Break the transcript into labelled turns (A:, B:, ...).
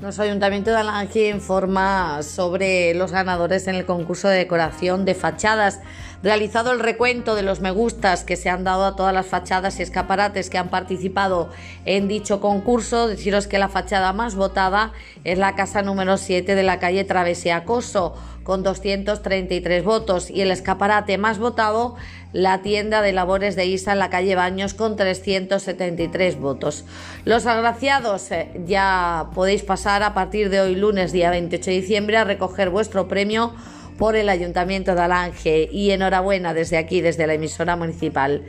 A: Nuestro Ayuntamiento de Alange informa sobre los ganadores en el concurso de decoración de fachadas. Realizado el recuento de los me gustas que se han dado a todas las fachadas y escaparates que han participado en dicho concurso, deciros que la fachada más votada es la casa número 7 de la calle Travesía Coso, con 233 votos, y el escaparate más votado, la tienda de labores de ISA en la calle Baños, con 373 votos. Los agraciados eh, ya podéis pasar a partir de hoy, lunes, día 28 de diciembre, a recoger vuestro premio por el Ayuntamiento de Alange y enhorabuena desde aquí, desde la emisora municipal.